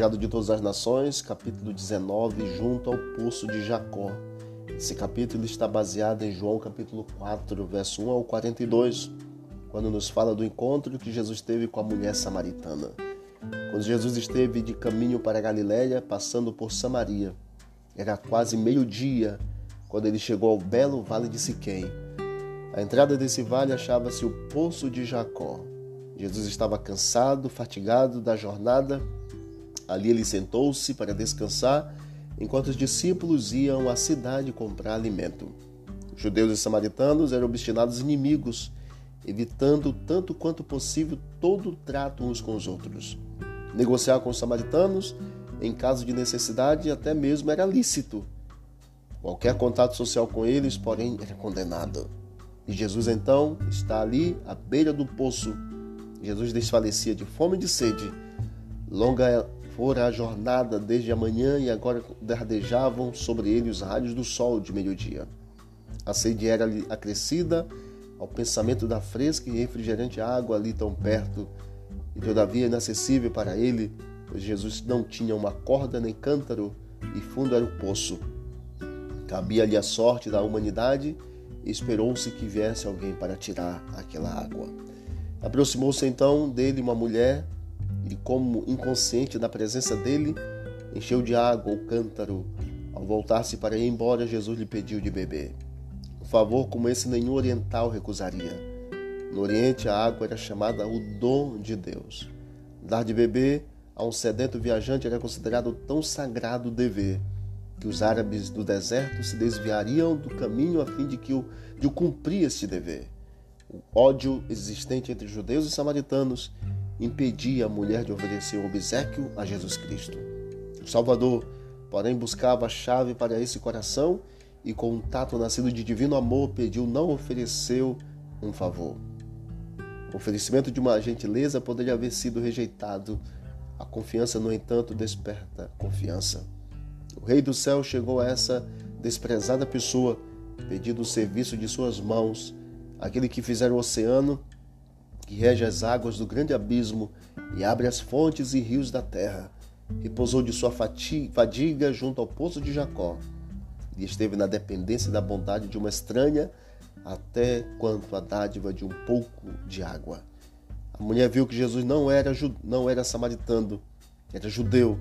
Evangelho de Todas as Nações, capítulo 19, junto ao poço de Jacó. Esse capítulo está baseado em João capítulo 4, verso 1 ao 42, quando nos fala do encontro que Jesus teve com a mulher samaritana. Quando Jesus esteve de caminho para Galiléia, passando por Samaria, era quase meio-dia quando ele chegou ao belo vale de Siquém. À entrada desse vale achava-se o poço de Jacó. Jesus estava cansado, fatigado da jornada. Ali ele sentou-se para descansar, enquanto os discípulos iam à cidade comprar alimento. Judeus e samaritanos eram obstinados inimigos, evitando tanto quanto possível todo o trato uns com os outros. Negociar com os samaritanos, em caso de necessidade, até mesmo era lícito. Qualquer contato social com eles, porém, era condenado. E Jesus então está ali à beira do poço Jesus desfalecia de fome e de sede. Longa fora a jornada desde a manhã e agora dardejavam sobre ele os raios do sol de meio-dia. A sede era acrescida ao pensamento da fresca e refrigerante água ali tão perto, e todavia inacessível para ele, pois Jesus não tinha uma corda nem cântaro, e fundo era o poço. Cabia-lhe a sorte da humanidade, e esperou-se que viesse alguém para tirar aquela água. Aproximou-se então dele uma mulher como inconsciente da presença dele, encheu de água o cântaro. Ao voltar-se para ir embora, Jesus lhe pediu de beber. Um favor como esse nenhum oriental recusaria. No Oriente, a água era chamada o dom de Deus. Dar de beber a um sedento viajante era considerado tão sagrado dever que os árabes do deserto se desviariam do caminho a fim de que o, de cumprir este dever. O ódio existente entre judeus e samaritanos impedia a mulher de oferecer o obsequio a Jesus Cristo. O Salvador, porém, buscava a chave para esse coração e, com um tato nascido de divino amor, pediu, não ofereceu um favor. O oferecimento de uma gentileza poderia haver sido rejeitado. A confiança, no entanto, desperta confiança. O Rei do céu chegou a essa desprezada pessoa, pedindo o serviço de suas mãos aquele que fizer o oceano, que rege as águas do grande abismo e abre as fontes e rios da terra, repousou de sua fadiga junto ao poço de Jacó e esteve na dependência da bondade de uma estranha até quanto a dádiva de um pouco de água. A mulher viu que Jesus não era, não era samaritano, era judeu.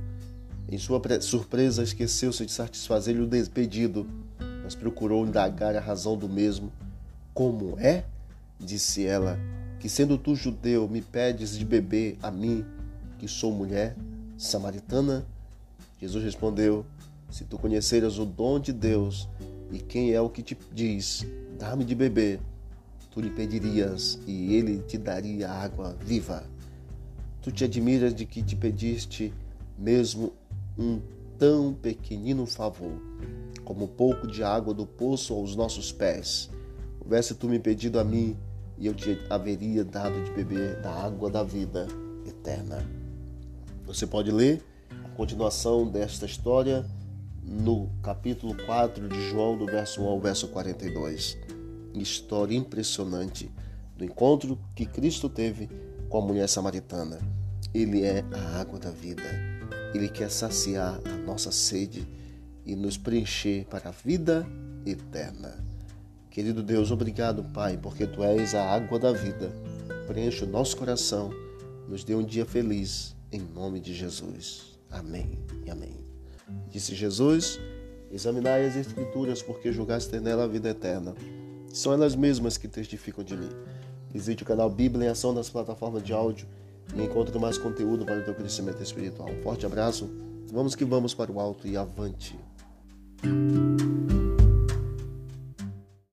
Em sua surpresa, esqueceu-se de satisfazer-lhe o pedido, mas procurou indagar a razão do mesmo como é? Disse ela, que sendo tu judeu, me pedes de beber a mim, que sou mulher samaritana? Jesus respondeu: Se tu conheceras o dom de Deus e quem é o que te diz, dá-me de beber, tu lhe pedirias e ele te daria água viva. Tu te admiras de que te pediste mesmo um tão pequenino favor, como um pouco de água do poço aos nossos pés Houvesse tu me pedido a mim, e eu te haveria dado de beber da água da vida eterna. Você pode ler a continuação desta história no capítulo 4 de João, do verso 1 ao verso 42. História impressionante do encontro que Cristo teve com a mulher samaritana. Ele é a água da vida. Ele quer saciar a nossa sede e nos preencher para a vida eterna. Querido Deus, obrigado, Pai, porque Tu és a água da vida. Preenche o nosso coração, nos dê um dia feliz, em nome de Jesus. Amém e amém. Disse Jesus: Examinai as Escrituras, porque julgaste nela a vida eterna. São elas mesmas que testificam de mim. Visite o canal Bíblia em Ação nas plataformas de áudio e encontre mais conteúdo para o teu crescimento espiritual. Um forte abraço, vamos que vamos para o alto e avante.